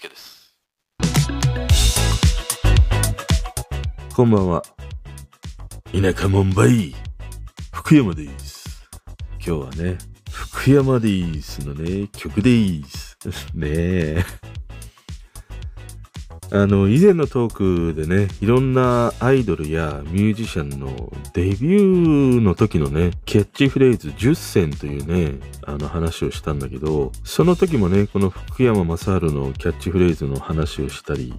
介です。こんばんは。田舎もんばい。福山です。今日はね、福山ですのね、曲です。ねえ。あの、以前のトークでね、いろんなアイドルやミュージシャンのデビューの時のね、キャッチフレーズ10選というね、あの話をしたんだけど、その時もね、この福山雅治のキャッチフレーズの話をしたり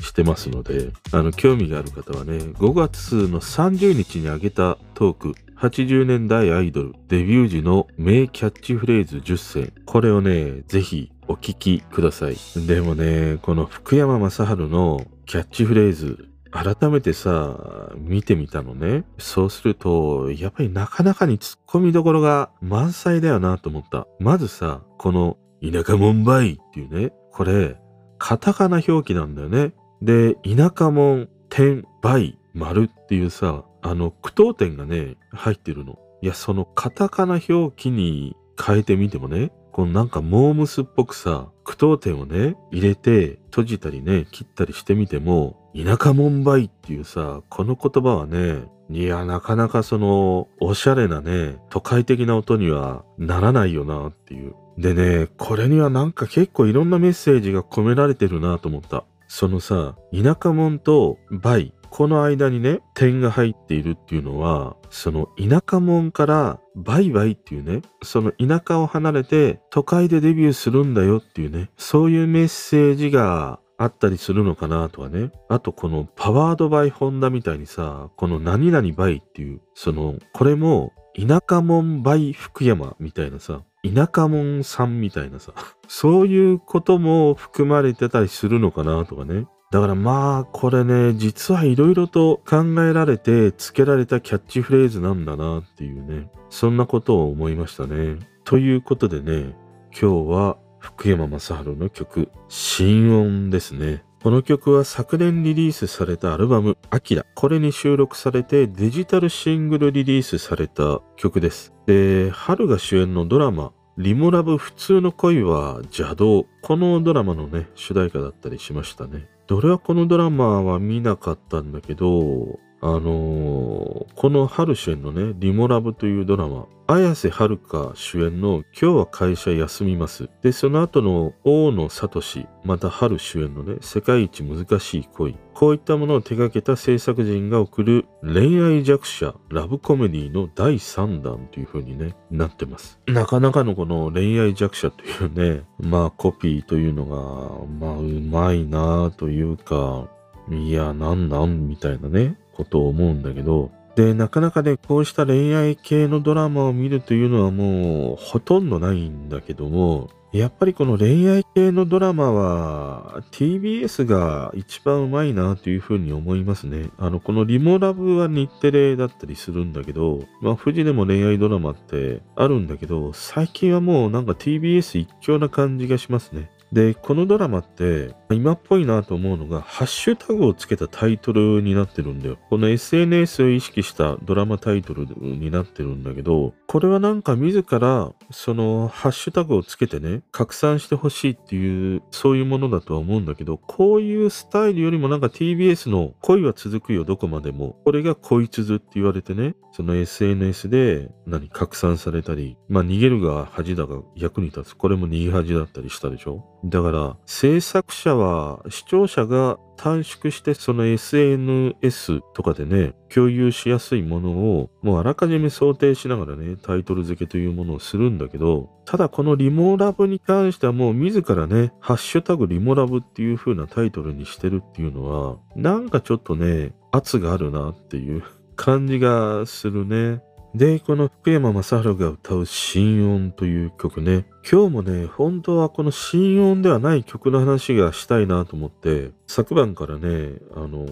してますので、あの、興味がある方はね、5月の30日に上げたトーク、80年代アイドルデビュー時の名キャッチフレーズ10選。これをね、ぜひお聞きください。でもね、この福山雅治のキャッチフレーズ、改めてさ、見てみたのね。そうすると、やっぱりなかなかに突っ込みどころが満載だよなと思った。まずさ、この田舎もんばいっていうね、これ、カタカナ表記なんだよね。で、田舎もん、点、倍、丸っていうさ、あの、句読点がね、入ってるの。いや、そのカタカナ表記に変えてみてもね、このなんかモームスっぽくさ、句読点をね、入れて閉じたりね、切ったりしてみても、田舎もんばいっていうさ、この言葉はね、いや、なかなかその、おしゃれなね、都会的な音にはならないよなっていう。でね、これにはなんか結構いろんなメッセージが込められてるなと思った。そのさ、田舎もんと倍、この間にね、点が入っているっていうのは、その田舎もんからバイバイっていうね、その田舎を離れて都会でデビューするんだよっていうね、そういうメッセージがあったりするのかなとかね。あとこの Powered by Honda みたいにさ、この何々 by っていう、その、これも田舎もん by 福山みたいなさ、田舎もんさんみたいなさ、そういうことも含まれてたりするのかなとかね。だからまあ、これね、実はいろいろと考えられて付けられたキャッチフレーズなんだなっていうね、そんなことを思いましたね。ということでね、今日は福山雅治の曲、心音ですね。この曲は昨年リリースされたアルバム、アキラ。これに収録されてデジタルシングルリリースされた曲です。で、春が主演のドラマ、リモラブ普通の恋は邪道。このドラマのね、主題歌だったりしましたね。で俺はこのドラマは見なかったんだけど、あのーこの春主演のね、リモラブというドラマ、綾瀬はるか主演の今日は会社休みます。で、その後の大野聡、また春主演のね、世界一難しい恋。こういったものを手掛けた制作人が送る恋愛弱者ラブコメディの第3弾という風にね、なってます。なかなかのこの恋愛弱者というね、まあコピーというのが、まあうまいなというか、いや、なんなんみたいなね、ことを思うんだけど、で、なかなかね、こうした恋愛系のドラマを見るというのはもうほとんどないんだけども、やっぱりこの恋愛系のドラマは TBS が一番うまいなというふうに思いますね。あの、このリモラブは日テレだったりするんだけど、まあ富士でも恋愛ドラマってあるんだけど、最近はもうなんか TBS 一強な感じがしますね。で、このドラマって、今っぽいなと思うのが、ハッシュタグをつけたタイトルになってるんだよ。この SNS を意識したドラマタイトルになってるんだけど、これはなんか自ら、その、ハッシュタグをつけてね、拡散してほしいっていう、そういうものだとは思うんだけど、こういうスタイルよりもなんか TBS の恋は続くよ、どこまでも。これが恋続って言われてね、その SNS で何、拡散されたり、まあ逃げるが恥だが役に立つ。これも逃げ恥だったりしたでしょだから、制作者は、視聴者が短縮してその SNS とかでね、共有しやすいものを、もうあらかじめ想定しながらね、タイトル付けというものをするんだけど、ただこのリモラブに関してはもう自らね、ハッシュタグリモラブっていう風なタイトルにしてるっていうのは、なんかちょっとね、圧があるなっていう感じがするね。で、この福山雅治が歌う心音という曲ね。今日もね、本当はこの心音ではない曲の話がしたいなと思って、昨晩からね、あの、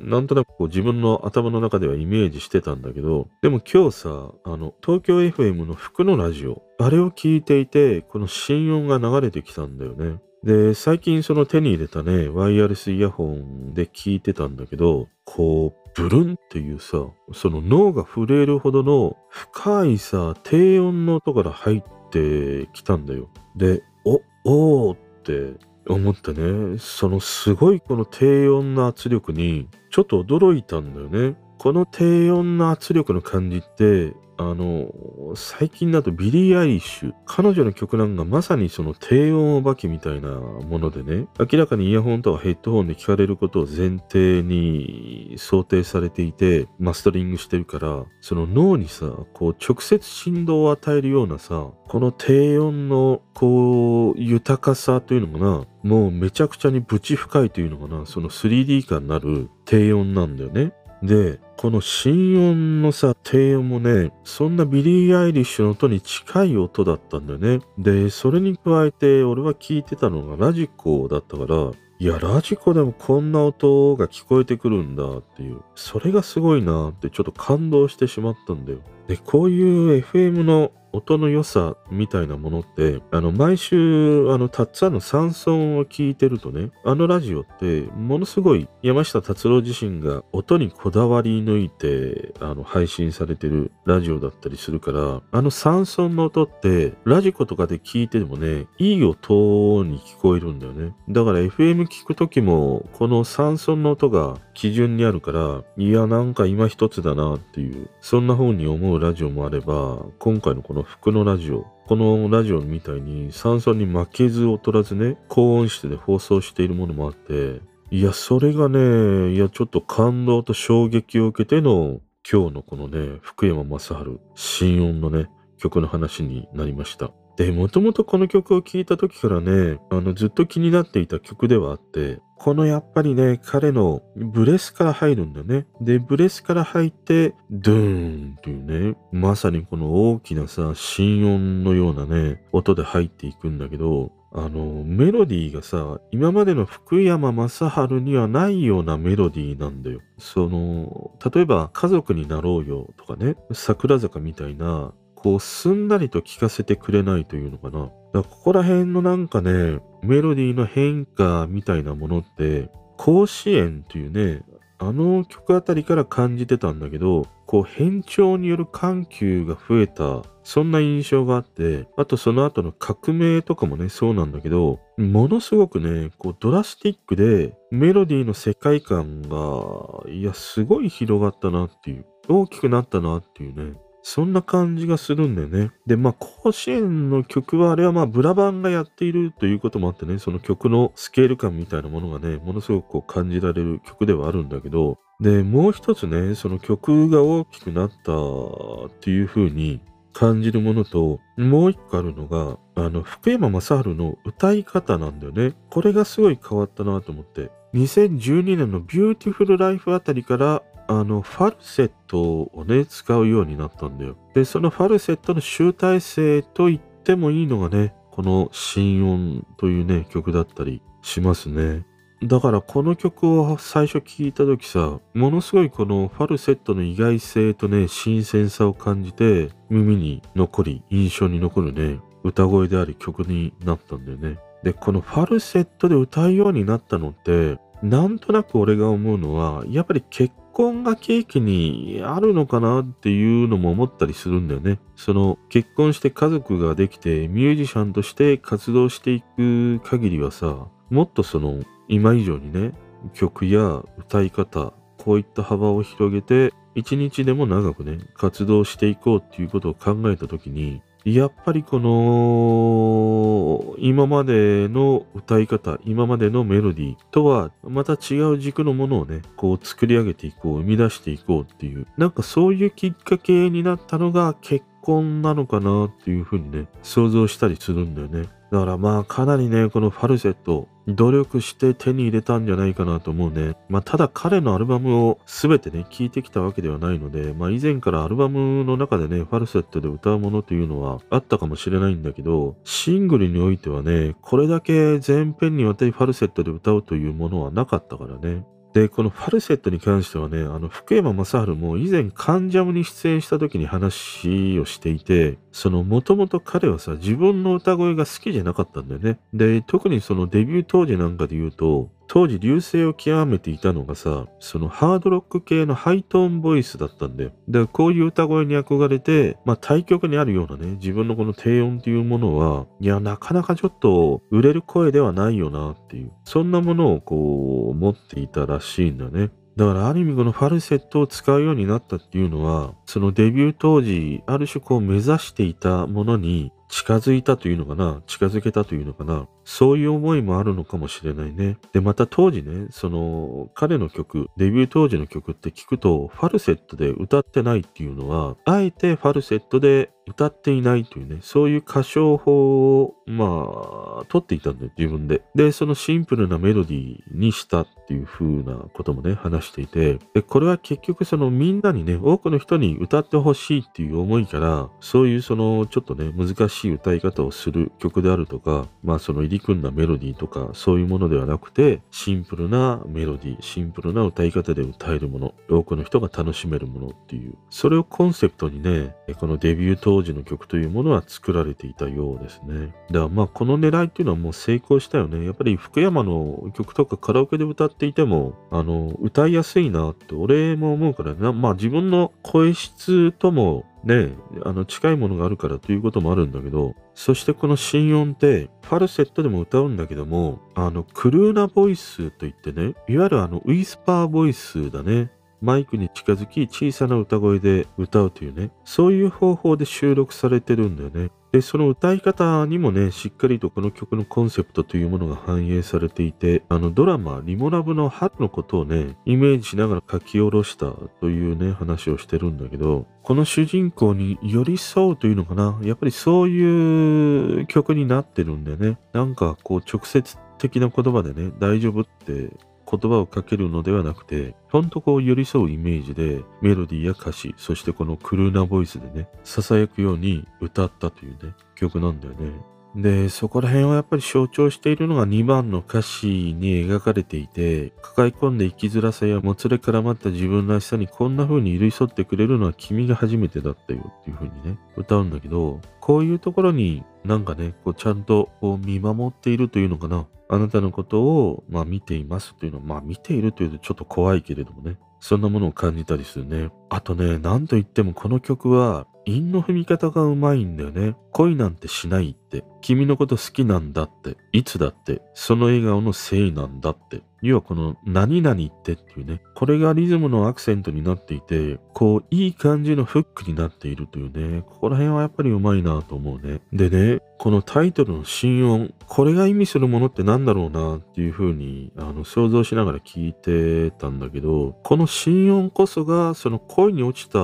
なんとなくこう自分の頭の中ではイメージしてたんだけど、でも今日さ、あの、東京 FM の福のラジオ、あれを聞いていて、この心音が流れてきたんだよね。で、最近その手に入れたね、ワイヤレスイヤホンで聞いてたんだけど、こう、ブルンっていうさ、その脳が震えるほどの深いさ、低音の音から入ってきたんだよ。で、お、おーって思ってね、そのすごいこの低音の圧力にちょっと驚いたんだよね。この低音の圧力の感じってあの、最近だとビリー・アイリッシュ、彼女の曲なんかまさにその低音お化けみたいなものでね、明らかにイヤホンとかヘッドホンで聞かれることを前提に想定されていて、マスタリングしてるから、その脳にさ、こう直接振動を与えるようなさ、この低音のこう豊かさというのかな、もうめちゃくちゃにぶち深いというのかな、その 3D 感になる低音なんだよね。で、この心音のさ、低音もね、そんなビリー・アイリッシュの音に近い音だったんだよね。で、それに加えて俺は聞いてたのがラジコだったから、いや、ラジコでもこんな音が聞こえてくるんだっていう、それがすごいなってちょっと感動してしまったんだよ。で、こういう FM の音の良さみたいなものって、あの、毎週、あの、たっつぁんのサンソンを聞いてるとね、あのラジオって、ものすごい山下達郎自身が音にこだわり抜いて、あの、配信されてるラジオだったりするから、あのサンソンの音って、ラジコとかで聞いてもね、いい音に聞こえるんだよね。だから FM 聞くときも、この山村の音が基準にあるから、いや、なんか今一つだなっていう、そんな風に思うラジオもあれば、今回のこのの服のラジオ、このラジオみたいに酸素に負けず劣らずね、高音質で放送しているものもあって、いや、それがね、いや、ちょっと感動と衝撃を受けての、今日のこのね、福山雅治、新音のね、曲の話になりました。で、もともとこの曲を聴いた時からね、あの、ずっと気になっていた曲ではあって、このやっぱりね、彼のブレスから入るんだね。で、ブレスから入って、ドゥーンっていうね、まさにこの大きなさ、心音のようなね、音で入っていくんだけど、あの、メロディーがさ、今までの福山雅治にはないようなメロディーなんだよ。その、例えば、家族になろうよとかね、桜坂みたいな、こう、すんなりと聞かせてくれないというのかな。だからここら辺のなんかね、メロディーの変化みたいなものって、甲子園というね、あの曲あたりから感じてたんだけど、こう変調による緩急が増えた、そんな印象があって、あとその後の革命とかもね、そうなんだけど、ものすごくね、こうドラスティックで、メロディーの世界観が、いや、すごい広がったなっていう、大きくなったなっていうね、そんな感じがするんだよね。で、まあ、甲子園の曲は、あれはまあ、ブラバンがやっているということもあってね、その曲のスケール感みたいなものがね、ものすごくこう感じられる曲ではあるんだけど、で、もう一つね、その曲が大きくなったっていう風に感じるものと、もう一個あるのが、あの、福山雅治の歌い方なんだよね。これがすごい変わったなと思って。2012年のビューティフルライフあたりからあの、ファルセットをね、使うようになったんだよ。で、そのファルセットの集大成と言ってもいいのがね、この心音というね、曲だったりしますね。だからこの曲を最初聴いた時さ、ものすごいこのファルセットの意外性とね、新鮮さを感じて、耳に残り、印象に残るね、歌声であり曲になったんだよね。で、このファルセットで歌うようになったのって、なんとなく俺が思うのは、やっぱり結婚が契機にあるのかなっていうのも思ったりするんだよね。その結婚して家族ができてミュージシャンとして活動していく限りはさ、もっとその今以上にね、曲や歌い方、こういった幅を広げて一日でも長くね、活動していこうっていうことを考えた時に、やっぱりこの、今までの歌い方、今までのメロディーとは、また違う軸のものをね、こう作り上げていこう、生み出していこうっていう、なんかそういうきっかけになったのが結婚なのかなっていうふうにね、想像したりするんだよね。だからまあかなりね、このファルセット、努力して手に入れたんじゃないかなと思うね。まあただ彼のアルバムを全てね、聴いてきたわけではないので、まあ以前からアルバムの中でね、ファルセットで歌うものというのはあったかもしれないんだけど、シングルにおいてはね、これだけ全編にわたりファルセットで歌うというものはなかったからね。で、このファルセットに関してはね、あの、福山雅治も以前関ジャムに出演した時に話をしていて、その、もともと彼はさ、自分の歌声が好きじゃなかったんだよね。で、特にそのデビュー当時なんかで言うと、当時流星を極めていたのがさ、そのハードロック系のハイトーンボイスだったんだよ。で、こういう歌声に憧れて、まあ対極にあるようなね、自分のこの低音っていうものは、いや、なかなかちょっと売れる声ではないよなっていう、そんなものをこう、持っていたらしいんだね。だからある意味このファルセットを使うようになったっていうのは、そのデビュー当時、ある種こう目指していたものに近づいたというのかな？近づけたというのかな？そういう思いもあるのかもしれないね。で、また当時ね、その彼の曲、デビュー当時の曲って聞くと、ファルセットで歌ってないっていうのは、あえてファルセットで歌っていないというね、そういう歌唱法を、まあ、取っていたんだよ、自分で。で、そのシンプルなメロディーにしたっていう風なこともね、話していて、で、これは結局そのみんなにね、多くの人に歌ってほしいっていう思いから、そういうそのちょっとね、難しい歌い方をする曲であるとか、まあその入り組んだメロディーとか、そういうものではなくて、シンプルなメロディー、シンプルな歌い方で歌えるもの、多くの人が楽しめるものっていう、それをコンセプトにね、このデビュー当時の曲というものは作られていたようですね。だからまあこの狙いっていうのはもう成功したよね。やっぱり福山の曲とかカラオケで歌ってていても、あの、歌いやすいなって俺も思うからね。まあ自分の声質ともね、あの近いものがあるからということもあるんだけど、そしてこの心音ってファルセットでも歌うんだけども、あのクルーナボイスといってね、いわゆるあのウィスパーボイスだね。マイクに近づき小さな歌声で歌うというね、そういう方法で収録されてるんだよね。で、その歌い方にもね、しっかりとこの曲のコンセプトというものが反映されていて、あのドラマ、リモラブの春のことをね、イメージしながら書き下ろしたというね、話をしてるんだけど、この主人公に寄り添うというのかな、やっぱりそういう曲になってるんでね、なんかこう直接的な言葉でね、大丈夫って言葉をかけるのではなくて、ほんとこう寄り添うイメージで、メロディーや歌詞、そしてこのクルーナボイスでね、囁くように歌ったというね、曲なんだよね。で、そこら辺はやっぱり象徴しているのが2番の歌詞に描かれていて、抱え込んで生きづらさやもつれ絡まった自分らしさにこんな風に寄り添ってくれるのは君が初めてだったよっていう風にね、歌うんだけど、こういうところになんかね、こうちゃんとこう見守っているというのかな。あなたのことを、まあ、見ていますというのは、まあ見ているというとちょっと怖いけれどもね。そんなものを感じたりするね。あとね、なんといってもこの曲は、韻の踏み方がうまいんだよね。恋なんてしない。君のこと好きなんだって。いつだって。その笑顔のせいなんだって。要はこの何々ってっていうね。これがリズムのアクセントになっていて、こういい感じのフックになっているというね。ここら辺はやっぱりうまいなと思うね。でね、このタイトルの心音。これが意味するものって何だろうなっていうふうにあの想像しながら聞いてたんだけど、この心音こそがその恋に落ちた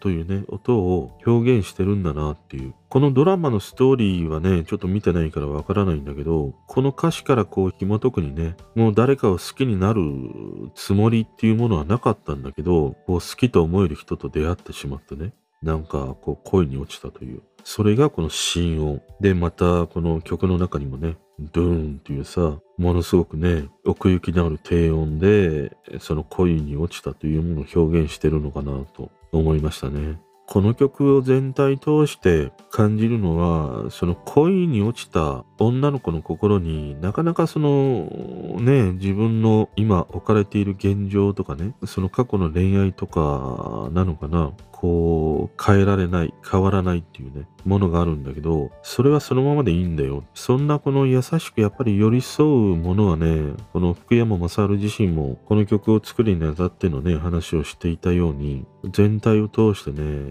というね、音を表現してるんだなっていう。このドラマのストーリーはね、ちょっと見てないからわからないんだけど、この歌詞からこう紐解くにね、もう誰かを好きになるつもりっていうものはなかったんだけど、こう好きと思える人と出会ってしまってね、なんかこう恋に落ちたという。それがこの心音。で、またこの曲の中にもね、ドゥーンっていうさ、ものすごくね、奥行きのある低音で、その恋に落ちたというものを表現してるのかなと思いましたね。この曲を全体通して感じるのは、その恋に落ちた女の子の心になかなかそのね、自分の今置かれている現状とかね、その過去の恋愛とかなのかな、こう変えられない、変わらないっていうね、ものがあるんだけど、それはそのままでいいんだよ。そんなこの優しくやっぱり寄り添うものはね、この福山雅治自身もこの曲を作るにあたってのね、話をしていたように、全体を通してね、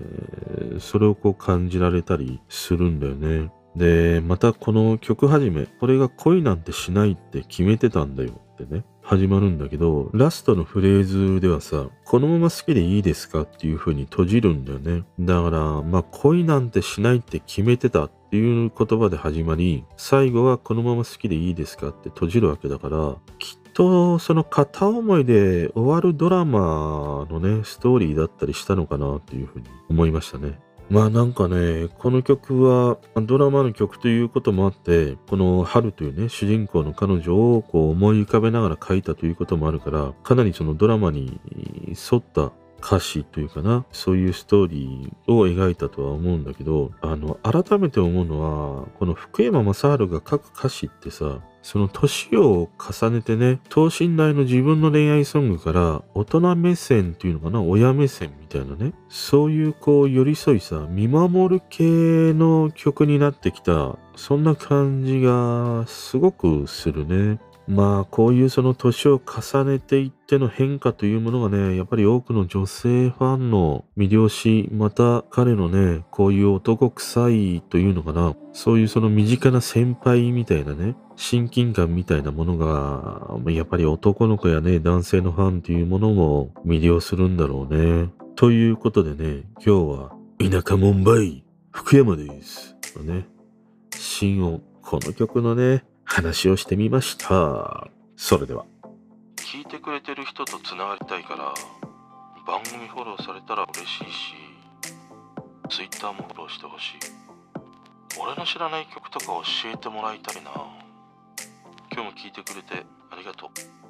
それをこう感じられたりするんだよね。で、またこの曲始め、これが恋なんてしないって決めてたんだよってね、始まるんだけど、ラストのフレーズではさ、このまま好きでいいですかっていう風に閉じるんだよね。だから、まあ恋なんてしないって決めてたっていう言葉で始まり、最後はこのまま好きでいいですかって閉じるわけだから、きっとその片思いで終わるドラマのね、ストーリーだったりしたのかなっていう風に思いましたね。まあなんかね、この曲はドラマの曲ということもあって、この春というね、主人公の彼女をこう思い浮かべながら書いたということもあるから、かなりそのドラマに沿った歌詞というかな、そういうストーリーを描いたとは思うんだけど、あの、改めて思うのは、この福山雅治が書く歌詞ってさ、その年を重ねてね、等身大の自分の恋愛ソングから大人目線っていうのかな、親目線みたいなね、そういうこう寄り添いさ、見守る系の曲になってきた、そんな感じがすごくするね。まあ、こういうその年を重ねていっての変化というものがね、やっぱり多くの女性ファンの魅了し、また彼のね、こういう男臭いというのかな、そういうその身近な先輩みたいなね、親近感みたいなものが、やっぱり男の子やね、男性のファンというものも魅了するんだろうね。ということでね、今日は、田舎門梅、福山です。のね、新音、この曲のね、話をしてみました。それでは。聞いてくれてる人とつながりたいから、番組フォローされたら嬉しいし、Twitter もフォローしてほしい。俺の知らない曲とか教えてもらいたいな。今日も聞いてくれてありがとう。